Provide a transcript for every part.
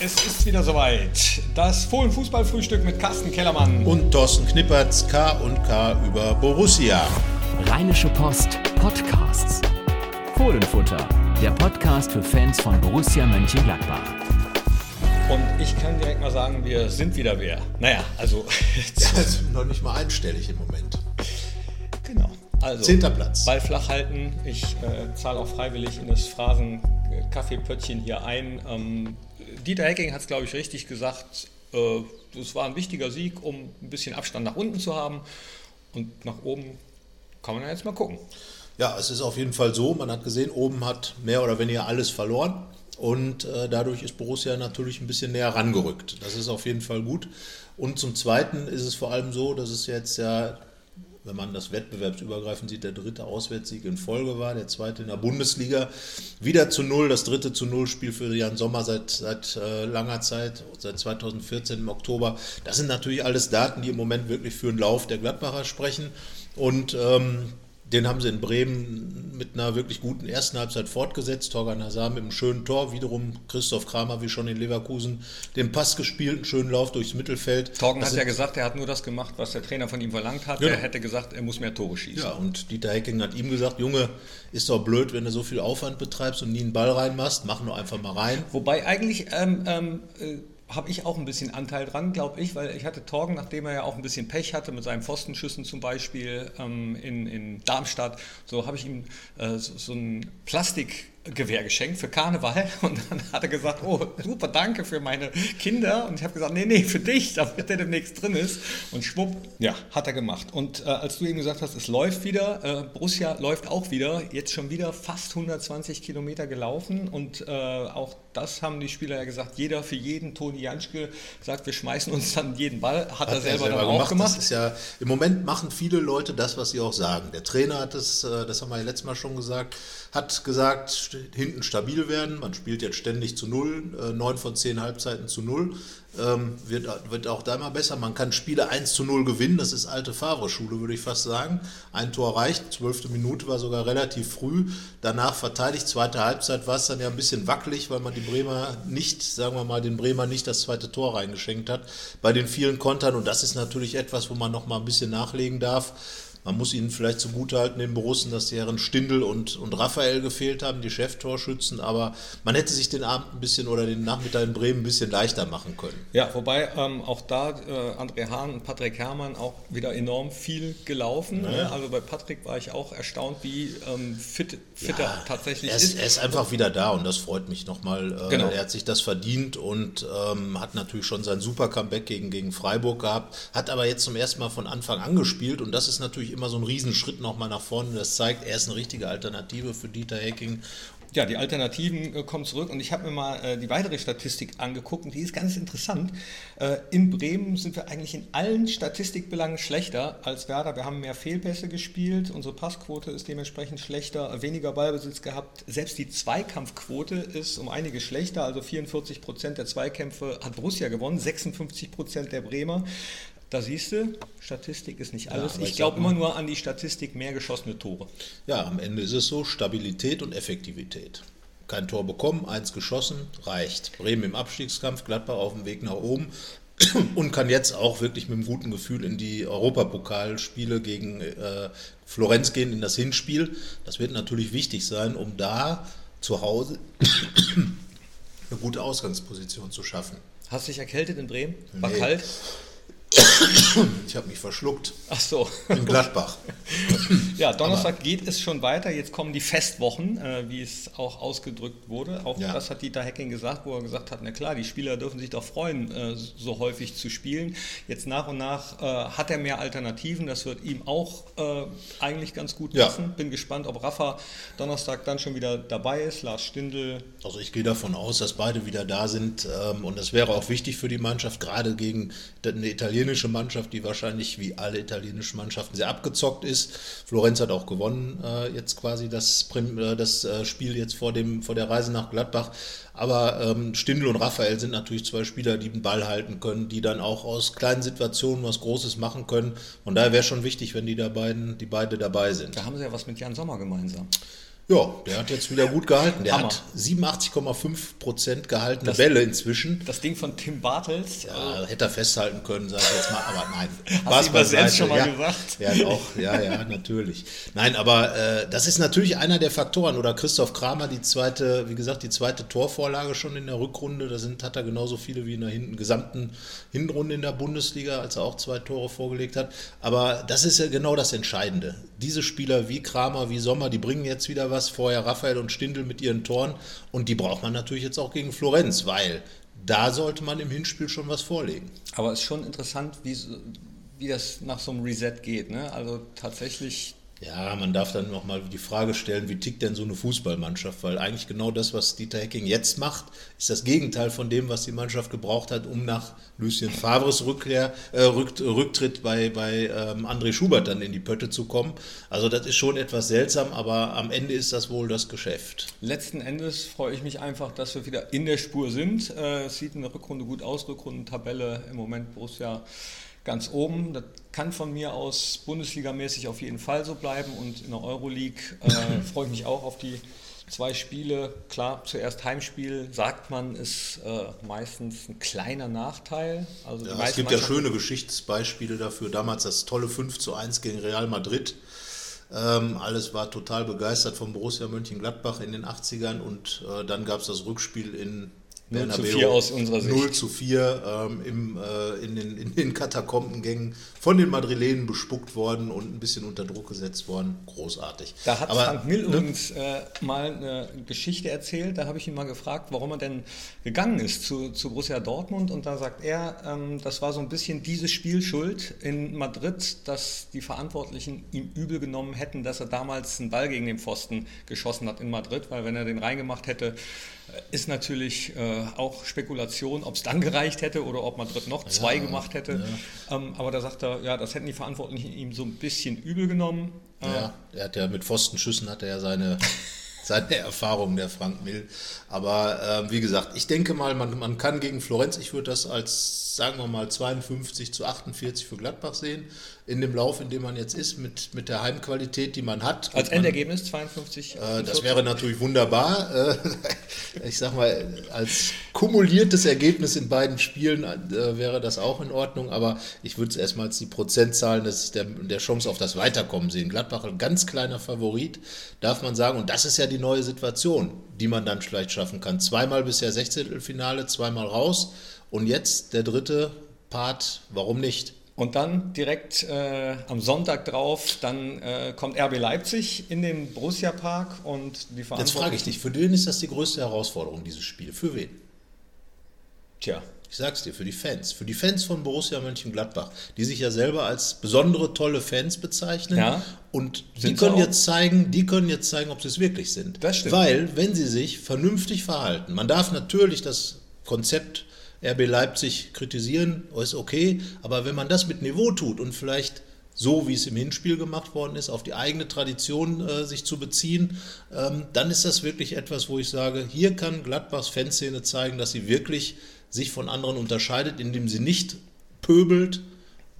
Es ist wieder soweit. Das Fohlen-Fußballfrühstück mit Carsten Kellermann. Und Thorsten Knippertz, K und K über Borussia. Rheinische Post Podcasts. Fohlenfutter, der Podcast für Fans von Borussia Mönchengladbach. Und ich kann direkt mal sagen, wir sind wieder wer. Naja, also. Ja, noch nicht mal einstellig im Moment. Also, Zehnter Platz. Ball flach halten. Ich äh, zahle auch freiwillig in das Phrasen-Kaffeepöttchen hier ein. Ähm, Dieter Hecking hat es, glaube ich, richtig gesagt. Äh, es war ein wichtiger Sieg, um ein bisschen Abstand nach unten zu haben. Und nach oben kann man ja jetzt mal gucken. Ja, es ist auf jeden Fall so. Man hat gesehen, oben hat mehr oder weniger alles verloren. Und äh, dadurch ist Borussia natürlich ein bisschen näher rangerückt. Das ist auf jeden Fall gut. Und zum Zweiten ist es vor allem so, dass es jetzt ja, wenn man das wettbewerbsübergreifend sieht, der dritte Auswärtssieg in Folge war, der zweite in der Bundesliga. Wieder zu Null, das dritte zu Null Spiel für Jan Sommer seit, seit äh, langer Zeit, seit 2014 im Oktober. Das sind natürlich alles Daten, die im Moment wirklich für den Lauf der Gladbacher sprechen. Und ähm, den haben sie in Bremen mit einer wirklich guten ersten Halbzeit fortgesetzt. Torgan Hazard mit einem schönen Tor. Wiederum Christoph Kramer, wie schon in Leverkusen, den Pass gespielt, einen schönen Lauf durchs Mittelfeld. Torgen Das hat ja gesagt, er hat nur das gemacht, was der Trainer von ihm verlangt hat. Genau. Er hätte gesagt, er muss mehr Tore schießen. Ja, und Dieter Hecking hat ihm gesagt, Junge, ist doch blöd, wenn du so viel Aufwand betreibst und nie einen Ball reinmachst. Mach nur einfach mal rein. Wobei eigentlich ähm, ähm, äh, habe ich auch ein bisschen Anteil dran, glaube ich, weil ich hatte Torgen, nachdem er ja auch ein bisschen Pech hatte mit seinen Pfostenschüssen zum Beispiel ähm, in, in Darmstadt, so habe ich ihm äh, so, so ein Plastikgewehr geschenkt für Karneval. Und dann hat er gesagt, oh super, danke für meine Kinder. Und ich habe gesagt, nee, nee, für dich, damit der demnächst drin ist. Und schwupp, ja, hat er gemacht. Und äh, als du eben gesagt hast, es läuft wieder, äh, Borussia läuft auch wieder, jetzt schon wieder fast 120 Kilometer gelaufen und äh, auch das haben die Spieler ja gesagt, jeder für jeden, Toni Janschke sagt, wir schmeißen uns dann jeden Ball, hat, er selber, dann auch gemacht. Das ist ja, im Moment machen viele Leute das, was sie auch sagen. Der Trainer hat es, äh, das haben wir ja letztes Mal schon gesagt, hat gesagt, hinten stabil werden. Man spielt jetzt ständig zu Null, äh, neun von zehn Halbzeiten zu Null. Ähm, wird, wird auch da immer besser. Man kann Spiele 1 zu 0 gewinnen. Das ist alte Favre-Schule, würde ich fast sagen. Ein Tor reicht. Zwölfte Minute war sogar relativ früh. Danach verteidigt. Zweite Halbzeit war es dann ja ein bisschen wackelig, weil man die Bremer nicht, sagen wir mal, den Bremer nicht das zweite Tor reingeschenkt hat. Bei den vielen Kontern. Und das ist natürlich etwas, wo man noch mal ein bisschen nachlegen darf. Man muss ihnen vielleicht zugutehalten, den Borussen, dass die Herren Stindl und, und Raphael gefehlt haben, die Cheftorschützen. Aber man hätte sich den Abend ein bisschen oder den Nachmittag in Bremen ein bisschen leichter machen können. Ja, wobei ähm, auch da äh, André Hahn und Patrick Herrmann auch wieder enorm viel gelaufen. Ne? Also bei Patrick war ich auch erstaunt, wie ähm, fit, fit er tatsächlich er ist, ist. Er ist einfach wieder da und das freut mich nochmal. Äh, Genau. Er hat sich das verdient und ähm, hat natürlich schon sein super Comeback gegen, gegen Freiburg gehabt, hat aber jetzt zum ersten Mal von Anfang an gespielt und das ist natürlich immer so ein Riesenschritt nochmal nach vorne. Das zeigt, er ist eine richtige Alternative für Dieter Hecking. Ja, die Alternativen äh, kommen zurück und ich habe mir mal äh, die weitere Statistik angeguckt und die ist ganz interessant. Äh, in Bremen sind wir eigentlich in allen Statistikbelangen schlechter als Werder. Wir haben mehr Fehlpässe gespielt, unsere Passquote ist dementsprechend schlechter, weniger Ballbesitz gehabt. Selbst die Zweikampfquote ist um einige schlechter, also 44 Prozent der Zweikämpfe hat Borussia gewonnen, 56 Prozent der Bremer. Da siehst du, Statistik ist nicht alles. aber ich glaube immer nur an die Statistik mehr geschossene Tore. Ja, am Ende ist es so, Stabilität und Effektivität. Kein Tor bekommen, eins geschossen, reicht. Bremen im Abstiegskampf, Gladbach auf dem Weg nach oben und kann jetzt auch wirklich mit einem guten Gefühl in die Europapokalspiele gegen äh, Florenz gehen, in das Hinspiel. Das wird natürlich wichtig sein, um da zu Hause eine gute Ausgangsposition zu schaffen. Hast du dich erkältet in Bremen? War Nee. kalt? Ich habe mich verschluckt Ach so. in Gladbach. Ja, Donnerstag geht es schon weiter. Jetzt kommen die Festwochen, äh, wie es auch ausgedrückt wurde. Auch Ja. das hat Dieter Hecking gesagt, wo er gesagt hat, na klar, die Spieler dürfen sich doch freuen, äh, so häufig zu spielen. Jetzt nach und nach äh, hat er mehr Alternativen. Das wird ihm auch eigentlich ganz gut Ja. passen. Bin gespannt, ob Rafa Donnerstag dann schon wieder dabei ist. Lars Stindl. Also ich gehe davon aus, dass beide wieder da sind ähm, und das wäre auch wichtig für die Mannschaft, gerade gegen eine italienische Mannschaft, die wahrscheinlich wie alle italienischen Mannschaften sehr abgezockt ist. Florenz hat auch gewonnen äh, jetzt quasi das, äh, das äh, Spiel jetzt vor, dem, vor der Reise nach Gladbach. Aber ähm, Stindl und Raphael sind natürlich zwei Spieler, die den Ball halten können, die dann auch aus kleinen Situationen was Großes machen können. Und daher wäre schon wichtig, wenn die da beiden, die beide dabei sind. Da haben sie ja was mit Jan Sommer gemeinsam. Ja, der hat jetzt wieder gut gehalten. Der Hammer. hat 87,5 Prozent gehaltene Das- Bälle inzwischen. Das Ding von Tim Bartels. Ja, hätte er festhalten können, sag ich jetzt mal, aber nein. Hast du beiseite. Sens schon mal ja, gesagt? Ja, doch, ja, ja, natürlich. Nein, aber äh, das ist natürlich einer der Faktoren. Oder Christoph Kramer, die zweite, wie gesagt, die zweite Torvorlage schon in der Rückrunde. Da sind, hat er genauso viele wie in der hinten, gesamten Hinrunde in der Bundesliga, als er auch zwei Tore vorgelegt hat. Aber das ist ja genau das Entscheidende. Diese Spieler wie Kramer, wie Sommer, die bringen jetzt wieder was. Vorher Raphael und Stindl mit ihren Toren. Und die braucht man natürlich jetzt auch gegen Florenz, weil da sollte man im Hinspiel schon was vorlegen. Aber es ist schon interessant, wie, wie das nach so einem Reset geht. Ne? Also tatsächlich, Ja, man darf dann nochmal die Frage stellen, wie tickt denn so eine Fußballmannschaft? Weil eigentlich genau das, was Dieter Hecking jetzt macht, ist das Gegenteil von dem, was die Mannschaft gebraucht hat, um nach Lucien Favres Rückkehr, äh, Rück, Rücktritt bei, bei ähm, André Schubert dann in die Pötte zu kommen. Also das ist schon etwas seltsam, aber am Ende ist das wohl das Geschäft. letzten Endes freue ich mich einfach, dass wir wieder in der Spur sind. Äh, es sieht in der Rückrunde gut aus, Rückrundentabelle im Moment Borussia ganz oben. Das kann von mir aus Bundesligamäßig auf jeden Fall so bleiben und in der Euroleague äh, freue ich mich auch auf die zwei Spiele. Klar, zuerst Heimspiel, sagt man, ist äh, meistens ein kleiner Nachteil. Also Ja, es gibt ja schöne Geschichtsbeispiele dafür. Damals das tolle 5 zu 1 gegen Real Madrid. Ähm, alles war total begeistert von Borussia Mönchengladbach in den 80ern und äh, dann gab es das Rückspiel in 0 zu Bernabeu. 4 aus unserer Sicht. 0 zu 4 ähm, im, äh, in, den, in den Katakombengängen von den Madrilenen bespuckt worden und ein bisschen unter Druck gesetzt worden. Großartig. Da hat Aber, Frank Mill ne, übrigens äh, mal eine Geschichte erzählt. Da habe ich ihn mal gefragt, warum er denn gegangen ist zu, zu Borussia Dortmund. Und da sagt er, ähm, das war so ein bisschen dieses Spiel schuld in Madrid, dass die Verantwortlichen ihm übel genommen hätten, dass er damals einen Ball gegen den Pfosten geschossen hat in Madrid. Weil wenn er den reingemacht hätte, ist natürlich äh, auch Spekulation, ob es dann gereicht hätte oder ob Madrid noch zwei gemacht hätte. Ähm, aber da sagt er, ja, das hätten die Verantwortlichen ihm so ein bisschen übel genommen. Äh, Ja, er hat ja mit Pfostenschüssen hat er ja seine, seine Erfahrung, der Frank Mill. Aber ähm, wie gesagt, ich denke mal, man, man kann gegen Florenz, ich würde das als, sagen wir mal, 52 zu 48 für Gladbach sehen, in dem Lauf, in dem man jetzt ist, mit, mit der Heimqualität, die man hat. Als Endergebnis 52? äh, das wäre natürlich wunderbar. Äh, ich sag mal, als kumuliertes Ergebnis in beiden Spielen äh, wäre das auch in Ordnung, aber ich würde es erstmal als die Prozentzahlen des, der, der Chance auf das Weiterkommen sehen. Gladbach ein ganz kleiner Favorit, darf man sagen, und das ist ja die neue Situation, die man dann vielleicht schaffen kann. Zweimal bisher 16. Finale, zweimal raus und jetzt der dritte Part, warum nicht? Und dann direkt äh, am Sonntag drauf, dann äh, kommt RB Leipzig in den Borussia Park und die Jetzt frage ich dich, für wen ist das die größte Herausforderung, dieses Spiel? Für wen? Tja, Ich sag's dir, für die Fans. Für die Fans von Borussia Mönchengladbach, die sich ja selber als besondere, tolle Fans bezeichnen. Ja. Und die können auch. jetzt zeigen, die können jetzt zeigen, ob sie es wirklich sind. Das stimmt. Weil, wenn sie sich vernünftig verhalten, man darf natürlich das Konzept RB Leipzig kritisieren, ist okay, aber wenn man das mit Niveau tut und vielleicht so wie es im Hinspiel gemacht worden ist, auf die eigene Tradition äh, sich zu beziehen, ähm, dann ist das wirklich etwas, wo ich sage, hier kann Gladbachs Fanszene zeigen, dass sie wirklich sich von anderen unterscheidet, indem sie nicht pöbelt,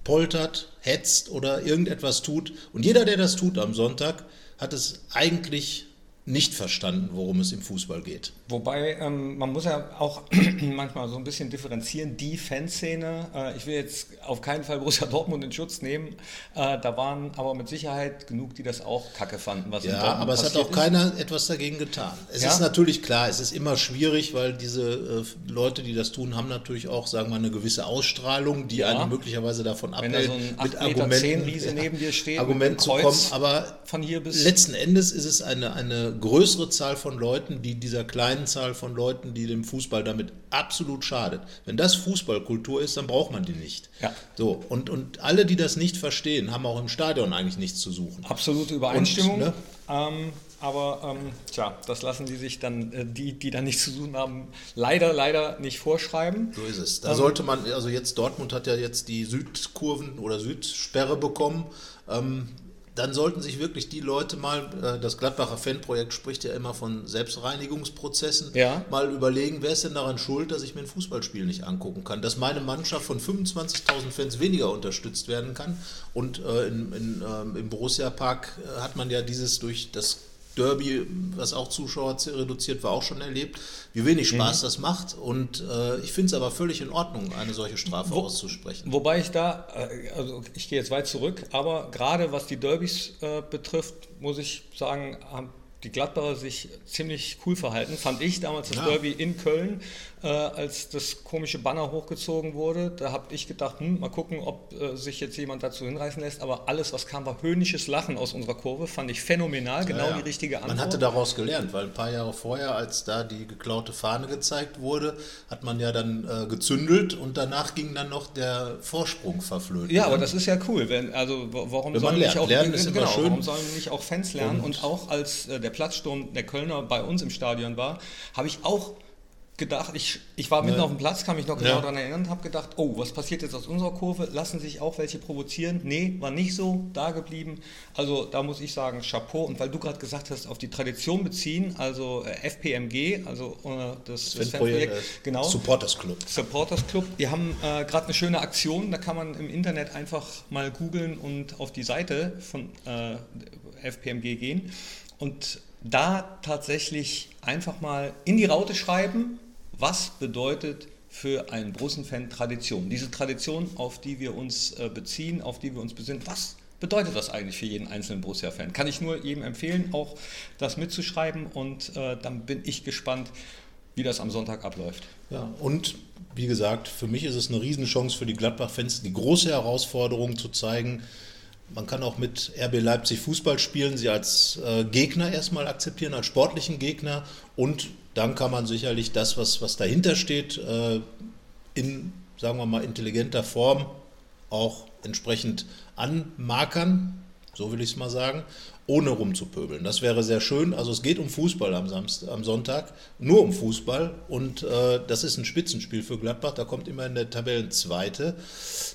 poltert, hetzt oder irgendetwas tut. Und jeder, der das tut am Sonntag, hat es eigentlich nicht verstanden, worum es im Fußball geht. Wobei, ähm, man muss ja auch manchmal so ein bisschen differenzieren, die Fanszene, äh, ich will jetzt auf keinen Fall Borussia Dortmund in Schutz nehmen, äh, da waren aber mit Sicherheit genug, die das auch kacke fanden, was Ja, aber es hat auch ist. keiner etwas dagegen getan. Es Ja? ist natürlich klar, es ist immer schwierig, weil diese äh, Leute, die das tun, haben natürlich auch, sagen wir mal, eine gewisse Ausstrahlung, die Ja. einen möglicherweise davon abhält, so ein 8,10 mit Argumenten, Riese neben dir steht, einem zu kommen. Aber von hier bis- letzten Endes ist es eine, eine größere Zahl von Leuten, die dieser kleinen Zahl von Leuten, die dem Fußball damit absolut schadet. Wenn das Fußballkultur ist, dann braucht man die nicht. Ja. So, und, und alle, die das nicht verstehen, haben auch im Stadion eigentlich nichts zu suchen. Absolute Übereinstimmung. Und, ne? ähm, aber ähm, tja, das lassen die sich dann, äh, die, die da nichts zu suchen haben, leider, leider nicht vorschreiben. So ist es. Da sollte man, also jetzt Dortmund hat ja jetzt die Südkurven oder Südsperre bekommen. Ähm, dann sollten sich wirklich die Leute mal, äh, das Gladbacher Fanprojekt spricht ja immer von Selbstreinigungsprozessen, Ja. mal überlegen, wer ist denn daran schuld, dass ich mir ein Fußballspiel nicht angucken kann, dass meine Mannschaft von 25.000 Fans weniger unterstützt werden kann. Und äh, in, in, ähm, im Borussia Park äh, hat man ja dieses durch das Derby, was auch Zuschauer reduziert war, auch schon erlebt, wie wenig Spaß mhm. das macht. Und äh, ich finde es aber völlig in Ordnung, eine solche Strafe Wo, auszusprechen. Wobei ich da, äh, also ich gehe jetzt weit zurück, aber gerade was die Derbys äh, betrifft, muss ich sagen, haben die Gladbacher sich ziemlich cool verhalten, fand ich damals das ja. Derby in Köln, äh, als das komische Banner hochgezogen wurde. Da habe ich gedacht, hm, mal gucken, ob äh, sich jetzt jemand dazu hinreißen lässt. Aber alles, was kam, war höhnisches Lachen aus unserer Kurve, fand ich phänomenal, genau ja, ja. die richtige Antwort. Man hatte daraus gelernt, weil ein paar Jahre vorher, als da die geklaute Fahne gezeigt wurde, hat man ja dann äh, gezündelt und danach ging dann noch der Vorsprung verflöten. Ja, aber das ist ja cool. Wenn, also warum wenn sollen nicht auch lernen, ist genau, schön. warum sollen nicht auch Fans lernen? Und, und auch als äh, der Platzsturm der Kölner bei uns im Stadion war, habe ich auch gedacht, ich, ich war mitten ja. auf dem Platz, kann mich noch genau ja. daran erinnern, habe gedacht, oh, was passiert jetzt aus unserer Kurve? Lassen sich auch welche provozieren? Nee, war nicht so, da geblieben. Also da muss ich sagen, Chapeau. Und weil du gerade gesagt hast, auf die Tradition beziehen, also äh, FPMG, also äh, das, das Fanprojekt, äh, genau. Supporters Club. Supporters Club. Wir haben äh, gerade eine schöne Aktion, da kann man im Internet einfach mal googeln und auf die Seite von äh, FPMG gehen. Und da tatsächlich einfach mal in die Raute schreiben, was bedeutet für einen Borussen-Fan Tradition? Diese Tradition, auf die wir uns äh, beziehen, auf die wir uns besinnen, was bedeutet das eigentlich für jeden einzelnen Borussia-Fan? Kann ich nur jedem empfehlen, auch das mitzuschreiben und äh, dann bin ich gespannt, wie das am Sonntag abläuft. Ja, und wie gesagt, für mich ist es eine Riesenchance für die Gladbach-Fans, die große Herausforderung zu zeigen, man kann auch mit RB Leipzig Fußball spielen, sie als äh, Gegner erstmal akzeptieren, als sportlichen Gegner. Und dann kann man sicherlich das, was, was dahinter steht, äh, in, sagen wir mal, intelligenter Form auch entsprechend anmarkern, so will ich es mal sagen ohne rumzupöbeln. Das wäre sehr schön. Also es geht um Fußball am, Samstag, am Sonntag, nur um Fußball. Und äh, das ist ein Spitzenspiel für Gladbach. Da kommt immer in der Tabellenzweite,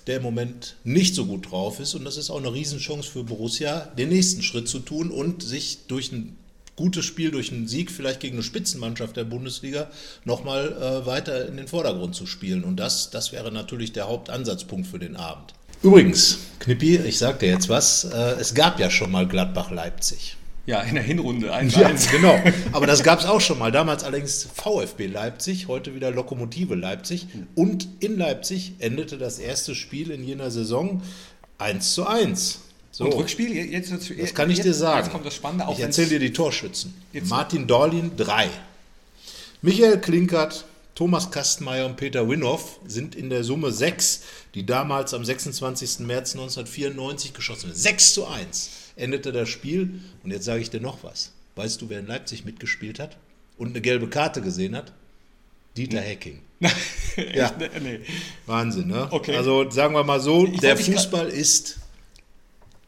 der im Moment nicht so gut drauf ist. Und das ist auch eine Riesenchance für Borussia, den nächsten Schritt zu tun und sich durch ein gutes Spiel, durch einen Sieg vielleicht gegen eine Spitzenmannschaft der Bundesliga nochmal äh, weiter in den Vordergrund zu spielen. Und das, das wäre natürlich der Hauptansatzpunkt für den Abend. Übrigens, Knippi, ich sag dir jetzt was, äh, es gab ja schon mal Gladbach-Leipzig. Ja, in der Hinrunde 1 ja, genau. Aber das gab es auch schon mal. Damals allerdings VfB Leipzig, heute wieder Lokomotive Leipzig. Und in Leipzig endete das erste Spiel in jener Saison 1 zu 1. So. Und Rückspiel? Jetzt, jetzt, das kann ich dir sagen. Jetzt kommt das Spannende. ich erzähle dir die Torschützen. Martin Dorlin 3. Michael Klinkert Thomas Kastenmeier und Peter Winhoff sind in der Summe sechs, die damals am 26. März 1994 geschossen sind. 6 zu 1 endete das Spiel. Und jetzt sage ich dir noch was. Weißt du, wer in Leipzig mitgespielt hat und eine gelbe Karte gesehen hat? Dieter Hecking. ja, nee. Wahnsinn, ne? Okay. Also sagen wir mal so, ich der Fußball ist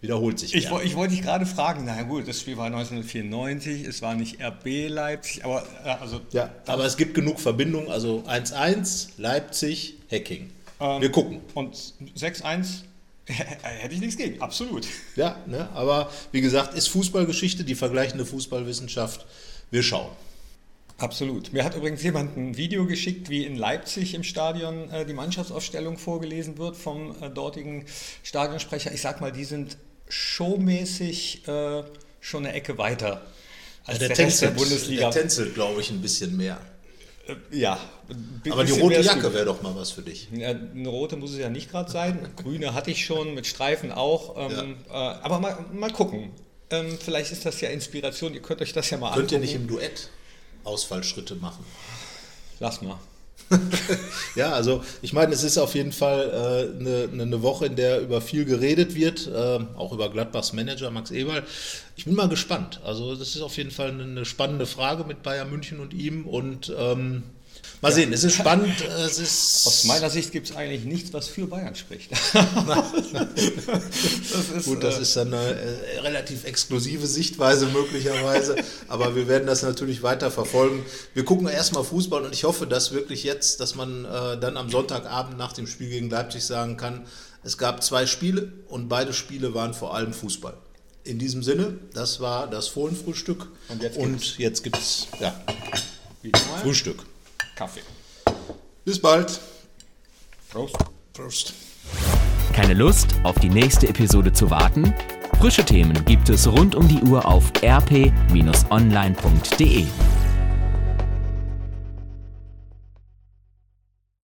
wiederholt sich. Ich, ich wollte dich gerade fragen, na gut, das Spiel war 1994, es war nicht RB Leipzig, aber also. Ja, aber es gibt genug Verbindungen, also 1-1, Leipzig, Hacking. Ähm, Wir gucken. Und 6-1 hätte ich nichts gegen, absolut. Ja, ne, aber wie gesagt, ist Fußballgeschichte, die vergleichende Fußballwissenschaft. Wir schauen. Absolut. Mir hat übrigens jemand ein Video geschickt, wie in Leipzig im Stadion äh, die Mannschaftsaufstellung vorgelesen wird vom äh, dortigen Stadionsprecher. Ich sag mal, die sind showmäßig äh, schon eine Ecke weiter als ja, der, der Rest der Bundesliga. Der tänzelt, glaube ich, ein bisschen mehr. Ja. Aber die rote Jacke wäre doch mal was für dich. Ja, eine rote muss es ja nicht gerade sein. Grüne hatte ich schon, mit Streifen auch. Ähm, ja. äh, aber mal, mal gucken. Ähm, vielleicht ist das ja Inspiration. Ihr könnt euch das ja mal Könnt angucken. Könnt ihr nicht im Duett? Ausfallschritte machen. Lass mal. ja, also ich meine, es ist auf jeden Fall äh, eine, eine, Woche, in der über viel geredet wird, äh, auch über Gladbachs Manager Max Eberl. Ich bin mal gespannt. Also das ist auf jeden Fall eine spannende Frage mit Bayern München und ihm und ähm, Mal sehen, es ist spannend. Es ist Aus meiner Sicht gibt es eigentlich nichts, was für Bayern spricht. das ist, Gut, das äh, ist dann eine äh, relativ exklusive Sichtweise möglicherweise, aber wir werden das natürlich weiter verfolgen. Wir gucken erstmal Fußball und ich hoffe, dass wirklich jetzt, dass man äh, dann am Sonntagabend nach dem Spiel gegen Leipzig sagen kann, es gab zwei Spiele und beide Spiele waren vor allem Fußball. In diesem Sinne, das war das Fohlenfrühstück und jetzt gibt es ja, Frühstück. Kaffee. Bis bald. Prost. Prost. Keine Lust, auf die nächste Episode zu warten? Frische Themen gibt es rund um die Uhr auf rp-online.de.